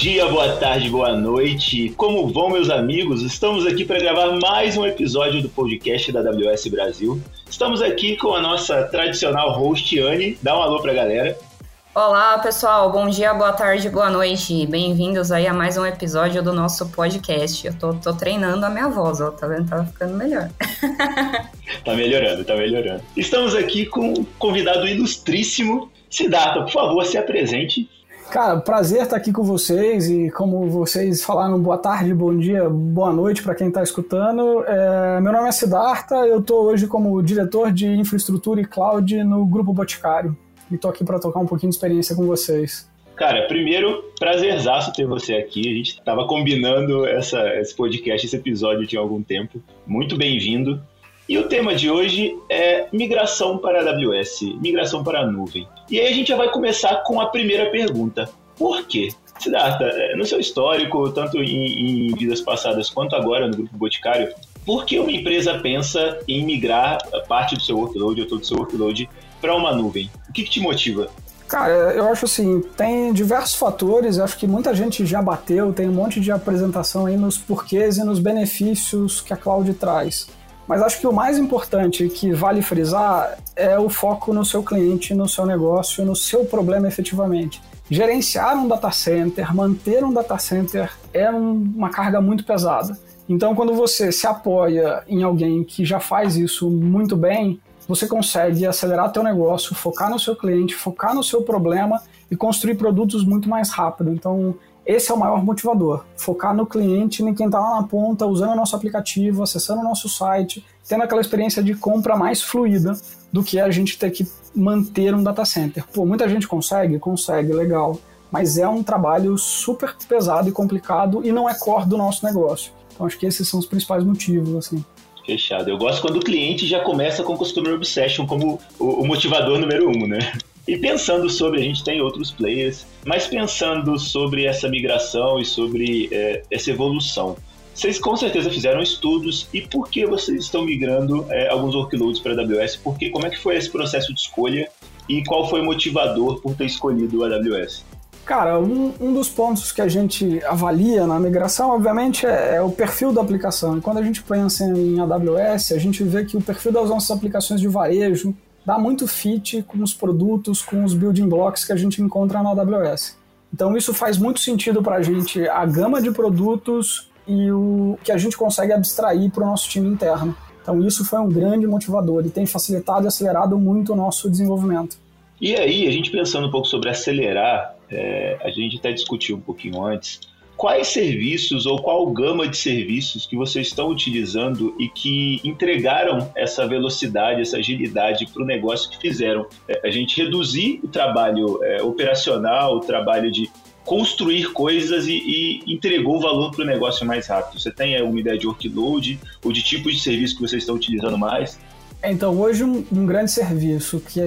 dia, boa tarde, boa noite. Como vão, meus amigos? Estamos aqui para gravar mais um episódio do podcast da AWS Brasil. Estamos aqui com a nossa tradicional host, Anne. Dá um alô para a galera. Olá, pessoal. Bom dia, boa tarde, boa noite. Bem-vindos aí a mais um episódio do nosso podcast. Eu tô, tô treinando a minha voz, ó. Tá vendo? Tá ficando melhor. tá melhorando, tá melhorando. Estamos aqui com um convidado ilustríssimo. Siddhartha, por favor, se apresente Cara, prazer estar aqui com vocês e como vocês falaram, boa tarde, bom dia, boa noite para quem está escutando. É, meu nome é Siddhartha, eu estou hoje como diretor de infraestrutura e cloud no Grupo Boticário e estou aqui para tocar um pouquinho de experiência com vocês. Cara, primeiro, prazerzaço ter você aqui. A gente estava combinando essa, esse podcast, esse episódio tinha algum tempo. Muito bem-vindo. E o tema de hoje é migração para a AWS, migração para a nuvem. E aí a gente já vai começar com a primeira pergunta. Por quê? Siddhartha, é, no seu histórico, tanto em, em vidas passadas quanto agora no Grupo Boticário, por que uma empresa pensa em migrar parte do seu workload ou todo o seu workload para uma nuvem? O que, que te motiva? Cara, eu acho assim, tem diversos fatores, acho que muita gente já bateu, tem um monte de apresentação aí nos porquês e nos benefícios que a cloud traz. Mas acho que o mais importante que vale frisar é o foco no seu cliente, no seu negócio, no seu problema efetivamente. Gerenciar um data center, manter um data center é uma carga muito pesada. Então, quando você se apoia em alguém que já faz isso muito bem, você consegue acelerar teu negócio, focar no seu cliente, focar no seu problema e construir produtos muito mais rápido. Então, esse é o maior motivador. Focar no cliente, em quem está lá na ponta, usando o nosso aplicativo, acessando o nosso site, tendo aquela experiência de compra mais fluida do que a gente ter que manter um data center. Pô, muita gente consegue? Consegue, legal. Mas é um trabalho super pesado e complicado e não é core do nosso negócio. Então acho que esses são os principais motivos, assim. Fechado. Eu gosto quando o cliente já começa com Customer Obsession como o, motivador número um, né? E pensando sobre, a gente tem outros players, mas pensando sobre essa migração e sobre é, essa evolução, vocês com certeza fizeram estudos e por que vocês estão migrando é, alguns workloads para a AWS? Porque como é que foi esse processo de escolha e qual foi o motivador por ter escolhido a AWS? Cara, um, um, dos pontos que a gente avalia na migração, obviamente, é, é, o perfil da aplicação. E quando a gente pensa em AWS, a gente vê que o perfil das nossas aplicações de varejo, dá muito fit com os produtos, com os building blocks que a gente encontra na AWS. Então isso faz muito sentido para a gente, a gama de produtos e o que a gente consegue abstrair para o nosso time interno. Então isso foi um grande motivador e tem facilitado e acelerado muito o nosso desenvolvimento. E aí, a gente pensando um pouco sobre acelerar, é, a gente até discutiu um pouquinho antes, quais serviços ou qual gama de serviços que vocês estão utilizando e que entregaram essa velocidade, essa agilidade para o negócio que fizeram. É, a gente reduzir o trabalho é, operacional, o trabalho de construir coisas e, e entregou o valor para o negócio mais rápido. Você tem alguma ideia de workload ou de tipo de serviço que vocês estão utilizando mais? Então, hoje um, um, grande serviço que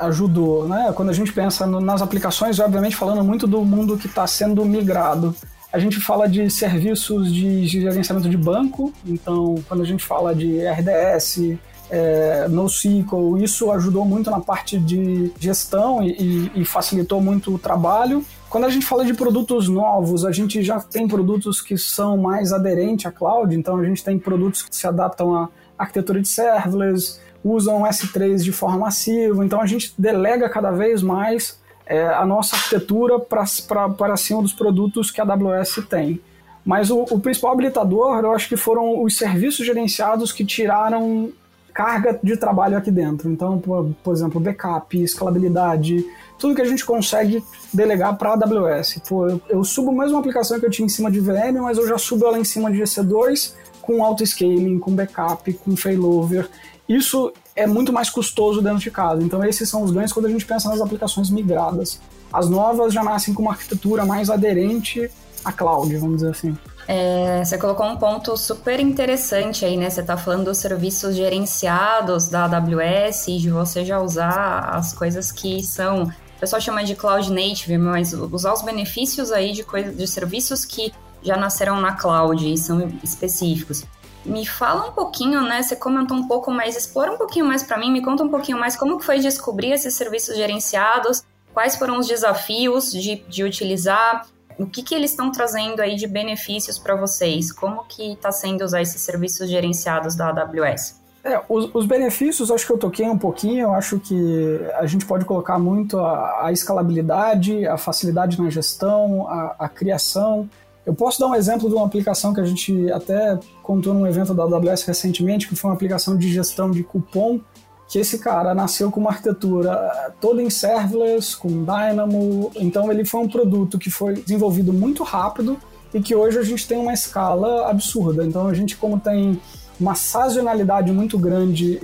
ajudou, né? Quando a gente pensa no, nas aplicações, obviamente falando muito do mundo que está sendo migrado, a gente fala de serviços de gerenciamento de banco, então quando a gente fala de RDS, é, NoSQL, isso ajudou muito na parte de gestão e, e, facilitou muito o trabalho. Quando a gente fala de produtos novos, a gente já tem produtos que são mais aderentes à cloud, então a gente tem produtos que se adaptam à arquitetura de serverless, usam S3 de forma massiva, então a gente delega cada vez mais é, a nossa arquitetura para cima dos produtos que a AWS tem. Mas o, o, principal habilitador, eu acho que foram os serviços gerenciados que tiraram carga de trabalho aqui dentro. Então, por, por exemplo, backup, escalabilidade, tudo que a gente consegue delegar para a AWS. Pô, eu, eu subo a mesma aplicação que eu tinha em cima de VM, mas eu já subo ela em cima de EC2 com auto-scaling, com backup, com failover. Isso é muito mais custoso dentro de casa. Então, esses são os ganhos quando a gente pensa nas aplicações migradas. As novas já nascem com uma arquitetura mais aderente à cloud, vamos dizer assim. É, você colocou um ponto super interessante aí, né? Você está falando dos serviços gerenciados da AWS e de você já usar as coisas que são. O pessoal chama de cloud native, mas usar os benefícios aí de, coisa, de serviços que já nasceram na cloud e são específicos. Me fala um pouquinho, né? Você comentou um pouco mais, explora um pouquinho mais para mim, me conta um pouquinho mais como foi descobrir esses serviços gerenciados, quais foram os desafios de, de utilizar, O que, que eles estão trazendo aí de benefícios para vocês? Como que está sendo usar esses serviços gerenciados da AWS? É, os, os, benefícios, acho que eu toquei um pouquinho, eu acho que a gente pode colocar muito a, a escalabilidade, a facilidade na gestão, a, a, criação. Eu posso dar um exemplo de uma aplicação que a gente até contou num evento da AWS recentemente, que foi uma aplicação de gestão de cupom, que esse cara nasceu com uma arquitetura toda em serverless, com Dynamo, então ele foi um produto que foi desenvolvido muito rápido e que hoje a gente tem uma escala absurda. Então a gente, como tem uma sazonalidade muito grande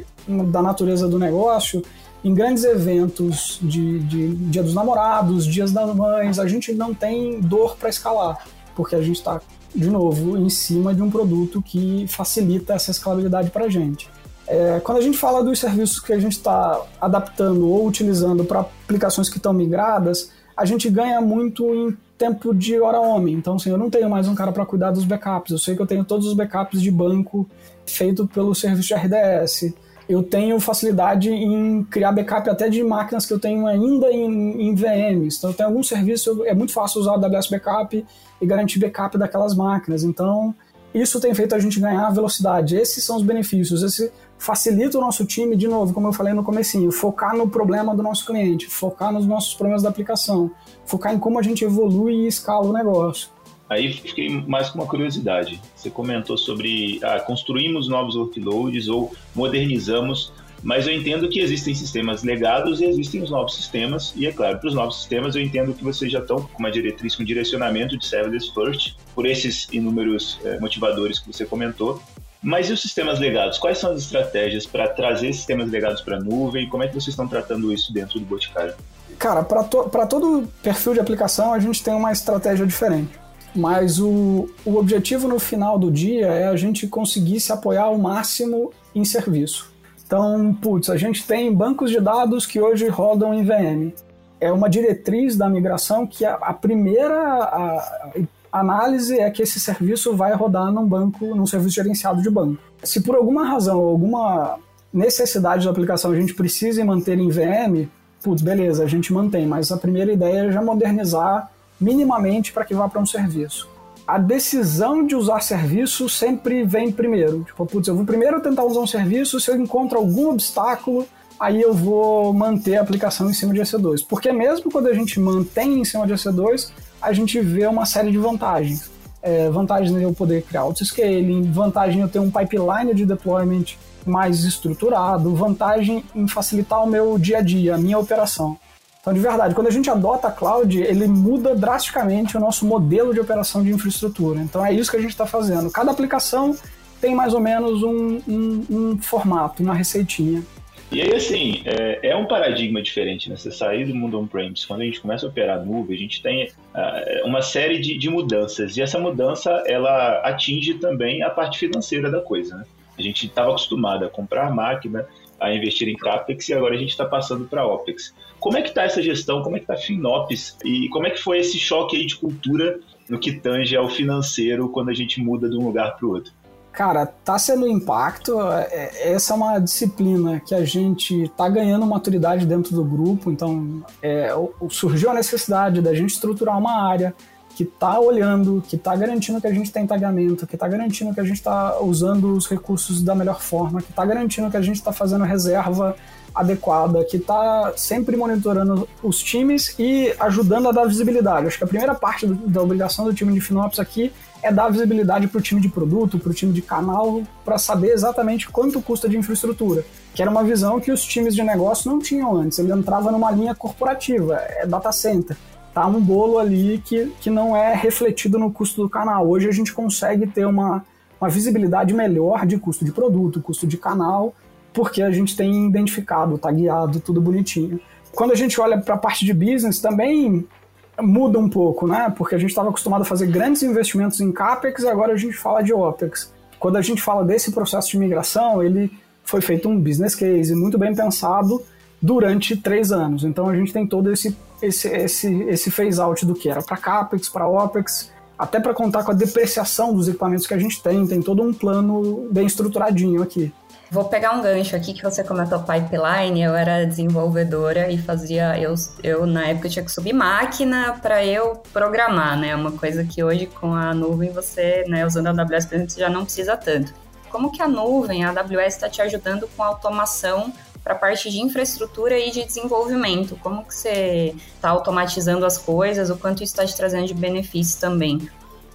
da natureza do negócio. Em grandes eventos de, de Dia dos Namorados, Dias das Mães, a gente não tem dor para escalar, porque a gente está, de novo, em cima de um produto que facilita essa escalabilidade para a gente. É, quando a gente fala dos serviços que a gente está adaptando ou utilizando para aplicações que estão migradas, a gente ganha muito em tempo de hora homem. Então, assim, eu não tenho mais um cara para cuidar dos backups. Eu sei que eu tenho todos os backups de banco feito pelo serviço de RDS. Eu tenho facilidade em criar backup até de máquinas que eu tenho ainda em, em VMs. Então, tenho algum serviço, é muito fácil usar o AWS Backup e garantir backup daquelas máquinas. Então, isso tem feito a gente ganhar velocidade. Esses são os benefícios. Esse facilita o nosso time, de novo, como eu falei no comecinho, focar no problema do nosso cliente, focar nos nossos problemas da aplicação, focar em como a gente evolui e escala o negócio. Aí fiquei mais com uma curiosidade. Você comentou sobre ah, construímos novos workloads ou modernizamos, mas eu entendo que existem sistemas legados e existem os novos sistemas, e é claro, para os novos sistemas eu entendo que vocês já estão com uma diretriz, com direcionamento de serverless first, por esses inúmeros eh, motivadores que você comentou. Mas e os sistemas legados? Quais são as estratégias para trazer sistemas legados para a nuvem? Como é que vocês estão tratando isso dentro do Boticário? Cara, para to todo perfil de aplicação a gente tem uma estratégia diferente. Mas o, o objetivo no final do dia é a gente conseguir se apoiar ao máximo em serviço. Então, putz, a gente tem bancos de dados que hoje rodam em VM. É uma diretriz da migração que a, a primeira a, a análise é que esse serviço vai rodar num banco, num serviço gerenciado de banco. Se por alguma razão, alguma necessidade da aplicação a gente precisa manter em VM, putz, beleza, a gente mantém, mas a primeira ideia é já modernizar minimamente para que vá para um serviço. A decisão de usar serviço sempre vem primeiro. Tipo, putz, eu vou primeiro tentar usar um serviço, se eu encontro algum obstáculo, aí eu vou manter a aplicação em cima de EC2. Porque mesmo quando a gente mantém em cima de EC2, a gente vê uma série de vantagens. É, vantagem eu poder criar auto-scaling, vantagem eu ter um pipeline de deployment mais estruturado, vantagem em facilitar o meu dia a dia, a minha operação. Então, de verdade, quando a gente adota a cloud, ele muda drasticamente o nosso modelo de operação de infraestrutura. Então, é isso que a gente está fazendo. Cada aplicação tem mais ou menos um, um, um formato, uma receitinha. E aí, assim, é, é, um paradigma diferente, né? Você sair do mundo on-premise, quando a gente começa a operar nuvem, a gente tem uh, uma série de, de, mudanças. E essa mudança, ela atinge também a parte financeira da coisa, né? A gente estava acostumado a comprar máquina, a investir em CAPEX e agora a gente está passando para OPEX. Como é que está essa gestão? Como é que está a FinOps? E como é que foi esse choque aí de cultura no que tange ao financeiro quando a gente muda de um lugar para o outro? Cara, tá sendo impacto. É, essa é uma disciplina que a gente tá ganhando maturidade dentro do grupo. Então, é, surgiu a necessidade da gente estruturar uma área que está olhando, que está garantindo que a gente tem tagamento, que está garantindo que a gente está usando os recursos da melhor forma, que está garantindo que a gente está fazendo reserva adequada, que está sempre monitorando os times e ajudando a dar visibilidade. Acho que a primeira parte do, da obrigação do time de FinOps aqui é dar visibilidade para o time de produto, para o time de canal, para saber exatamente quanto custa de infraestrutura. Que era uma visão que os times de negócio não tinham antes. Ele entrava numa linha corporativa, é data center tá um bolo ali que, que não é refletido no custo do canal. Hoje a gente consegue ter uma, uma visibilidade melhor de custo de produto, custo de canal, porque a gente tem identificado, tá guiado, tudo bonitinho. Quando a gente olha para a parte de business, também muda um pouco, né? Porque a gente estava acostumado a fazer grandes investimentos em CAPEX agora a gente fala de OPEX. Quando a gente fala desse processo de migração, ele foi feito um business case muito bem pensado durante três anos. Então a gente tem todo esse, esse, esse, esse phase out do que era para CAPEX, para OPEX, até para contar com a depreciação dos equipamentos que a gente tem, tem todo um plano bem estruturadinho aqui. Vou pegar um gancho aqui que você comentou pipeline. Eu era desenvolvedora e fazia. Eu, eu na época, tinha que subir máquina para eu programar, né? Uma coisa que hoje com a nuvem você, né, usando a AWS, por exemplo, você já não precisa tanto. Como que a nuvem, a AWS, está te ajudando com automação para a parte de infraestrutura e de desenvolvimento? Como que você está automatizando as coisas? O quanto isso está te trazendo de benefícios também?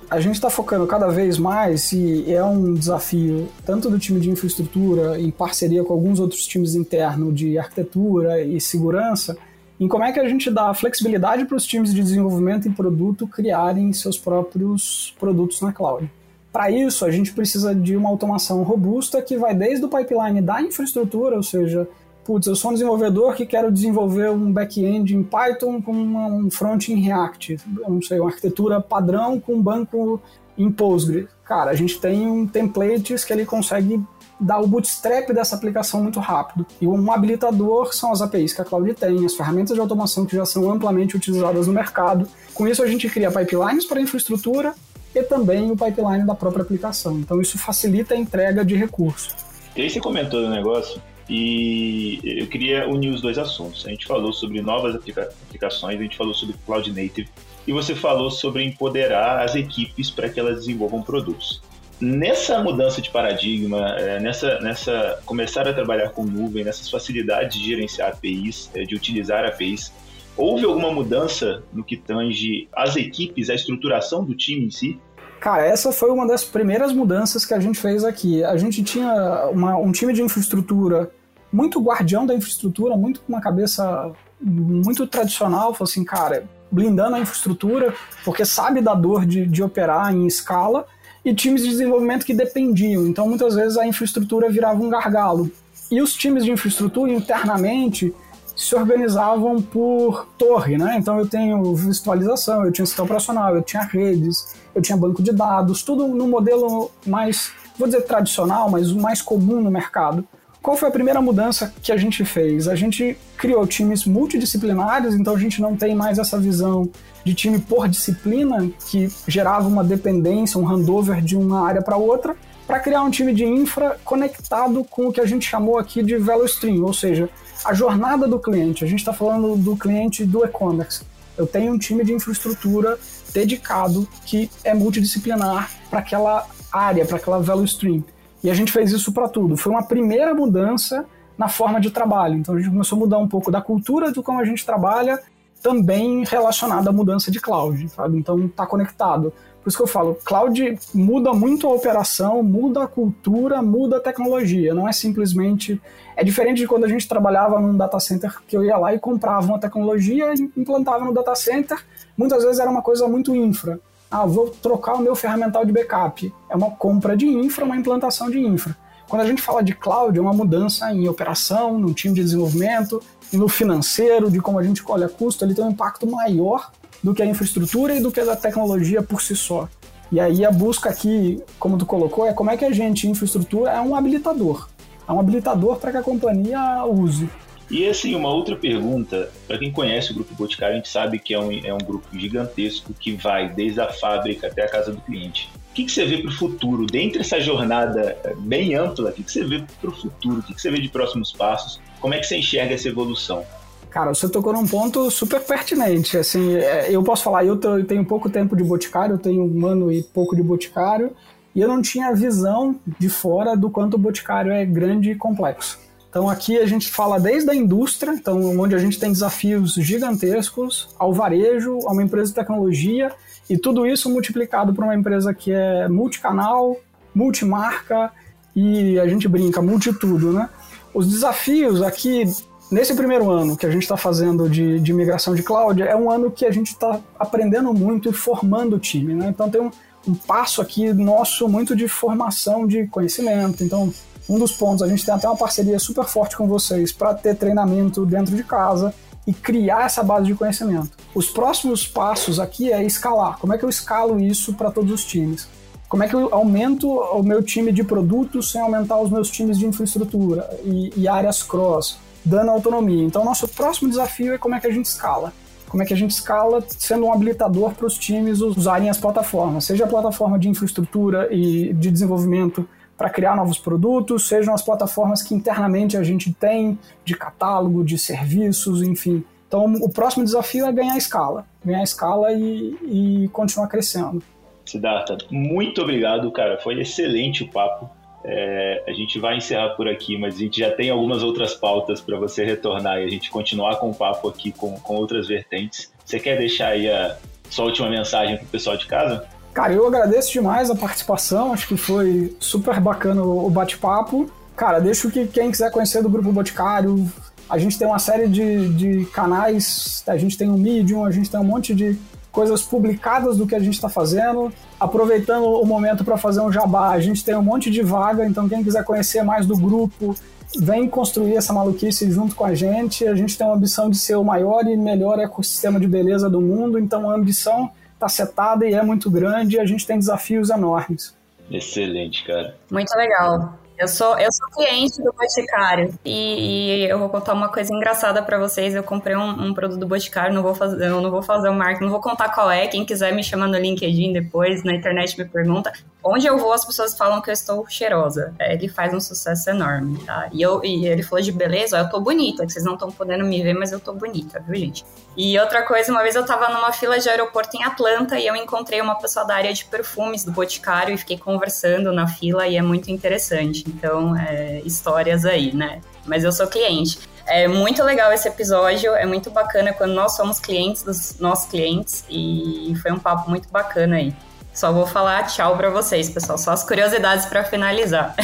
a gente está focando cada vez mais e é um desafio tanto do time de infraestrutura em parceria com alguns outros times internos de arquitetura e segurança em como é que a gente dá flexibilidade para os times de desenvolvimento e produto criarem seus próprios produtos na cloud. Para isso, a gente precisa de uma automação robusta que vai desde o pipeline da infraestrutura, ou seja, putz, eu sou um desenvolvedor que quero desenvolver um back-end em Python com um front em React, não sei, uma arquitetura padrão com um banco em Postgre. Cara, a gente tem um templates que ele consegue dar o bootstrap dessa aplicação muito rápido. E um habilitador são as APIs que a Cloud tem, as ferramentas de automação que já são amplamente utilizadas no mercado. Com isso, a gente cria pipelines para a infraestrutura e também o pipeline da própria aplicação. Então, isso facilita a entrega de recursos. E aí você comentou do negócio e eu queria unir os dois assuntos. A gente falou sobre novas aplica aplicações, a gente falou sobre Cloud Native e você falou sobre empoderar as equipes para que elas desenvolvam produtos. Nessa mudança de paradigma, é, nessa, nessa começar a trabalhar com nuvem, nessas facilidades de gerenciar APIs, é, de utilizar APIs, houve alguma mudança no que tange as equipes, a estruturação do time em si? Cara, essa foi uma das primeiras mudanças que a gente fez aqui. A gente tinha uma, um time de infraestrutura muito guardião da infraestrutura, muito com uma cabeça muito tradicional, falou assim, cara, blindando a infraestrutura, porque sabe da dor de, de operar em escala, e times de desenvolvimento que dependiam. Então, muitas vezes, a infraestrutura virava um gargalo. E os times de infraestrutura internamente se organizavam por torre, né? Então eu tenho virtualização, eu tinha sistema operacional, eu tinha redes, eu tinha banco de dados, tudo no modelo mais, vou dizer tradicional, mas o mais comum no mercado. Qual foi a primeira mudança que a gente fez? A gente criou times multidisciplinares, então a gente não tem mais essa visão de time por disciplina, que gerava uma dependência, um handover de uma área para outra, para criar um time de infra conectado com o que a gente chamou aqui de Value Stream, ou seja, a jornada do cliente. A gente está falando do cliente do e-commerce. Eu tenho um time de infraestrutura dedicado que é multidisciplinar para aquela área, para aquela value stream. E a gente fez isso para tudo. Foi uma primeira mudança na forma de trabalho. Então a gente começou a mudar um pouco da cultura de como a gente trabalha, também relacionada à mudança de cloud, sabe? Então está conectado. Por isso que eu falo, cloud muda muito a operação, muda a cultura, muda a tecnologia. Não é simplesmente. É diferente de quando a gente trabalhava num data center que eu ia lá e comprava uma tecnologia e implantava no data center. Muitas vezes era uma coisa muito infra. Ah, vou trocar o meu ferramental de backup. É uma compra de infra, uma implantação de infra. Quando a gente fala de cloud, é uma mudança em operação, no time de desenvolvimento, e no financeiro, de como a gente colhe custo, ele tem um impacto maior do que a infraestrutura e do que a tecnologia por si só. E aí a busca aqui, como tu colocou, é como é que a gente, infraestrutura, é um habilitador. É um habilitador para que a companhia use. E assim, uma outra pergunta, para quem conhece o Grupo Boticário, a gente sabe que é um, é um grupo gigantesco que vai desde a fábrica até a casa do cliente. O que, que você vê para o futuro? Dentro dessa jornada bem ampla, o que, que você vê para o futuro? O que, que você vê de próximos passos? Como é que você enxerga essa evolução? Cara, você tocou num ponto super pertinente. Assim, é, eu posso falar, eu tenho pouco tempo de boticário, eu tenho um ano e pouco de boticário, e eu não tinha visão de fora do quanto o boticário é grande e complexo. Então aqui a gente fala desde a indústria, então onde a gente tem desafios gigantescos, ao varejo, a uma empresa de tecnologia, e tudo isso multiplicado para uma empresa que é multicanal, multimarca e a gente brinca, multitudo, né? Os desafios aqui Nesse primeiro ano que a gente está fazendo de, de migração de cloud, é um ano que a gente está aprendendo muito e formando o time. Né? Então tem um, um passo aqui nosso muito de formação de conhecimento. Então, um dos pontos, a gente tem até uma parceria super forte com vocês para ter treinamento dentro de casa e criar essa base de conhecimento. Os próximos passos aqui é escalar. Como é que eu escalo isso para todos os times? Como é que eu aumento o meu time de produtos sem aumentar os meus times de infraestrutura e, e áreas cross? dando autonomia. Então, nosso próximo desafio é como é que a gente escala. Como é que a gente escala sendo um habilitador para os times usarem as plataformas, seja a plataforma de infraestrutura e de desenvolvimento para criar novos produtos, sejam as plataformas que internamente a gente tem de catálogo, de serviços, enfim. Então, o próximo desafio é ganhar escala, ganhar escala e, e continuar crescendo. Siddhartha, muito obrigado, cara. Foi excelente o papo. É, a gente vai encerrar por aqui, mas a gente já tem algumas outras pautas para você retornar e a gente continuar com o papo aqui com, com outras vertentes. Você quer deixar aí a sua última mensagem para o pessoal de casa? Cara, eu agradeço demais a participação, acho que foi super bacana o bate-papo. Cara, deixo que quem quiser conhecer do Grupo Boticário, a gente tem uma série de, de canais, a gente tem o Medium, a gente tem um monte de coisas publicadas do que a gente está fazendo. Aproveitando o momento para fazer um jabá, a gente tem um monte de vaga, então quem quiser conhecer mais do grupo, vem construir essa maluquice junto com a gente. A gente tem uma ambição de ser o maior e melhor ecossistema de beleza do mundo, então a ambição está setada e é muito grande e a gente tem desafios enormes. Excelente, cara. Muito legal. Eu sou, eu sou cliente do Boticário e, e eu vou contar uma coisa engraçada para vocês. Eu comprei um, um, produto do Boticário, não vou fazer, eu não vou fazer o marketing, não vou contar qual é. Quem quiser me chama no LinkedIn depois, na internet me pergunta. Onde eu vou, as pessoas falam que eu estou cheirosa. É, ele faz um sucesso enorme, tá? E, eu, e ele falou de beleza, eu tô bonita, que vocês não estão podendo me ver, mas eu tô bonita, viu, gente? E outra coisa, uma vez eu tava numa fila de aeroporto em Atlanta e eu encontrei uma pessoa da área de perfumes do Boticário e fiquei conversando na fila e é muito interessante. Então, é, histórias aí, né? Mas eu sou cliente. É muito legal esse episódio, é muito bacana quando nós somos clientes dos nossos clientes e foi um papo muito bacana aí. Só vou falar tchau para vocês, pessoal. Só as curiosidades para finalizar.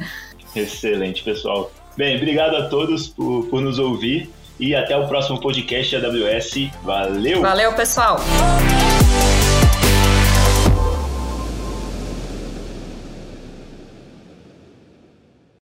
Excelente, pessoal. Bem, obrigado a todos por, por nos ouvir e até o próximo podcast AWS. Valeu! Valeu, pessoal!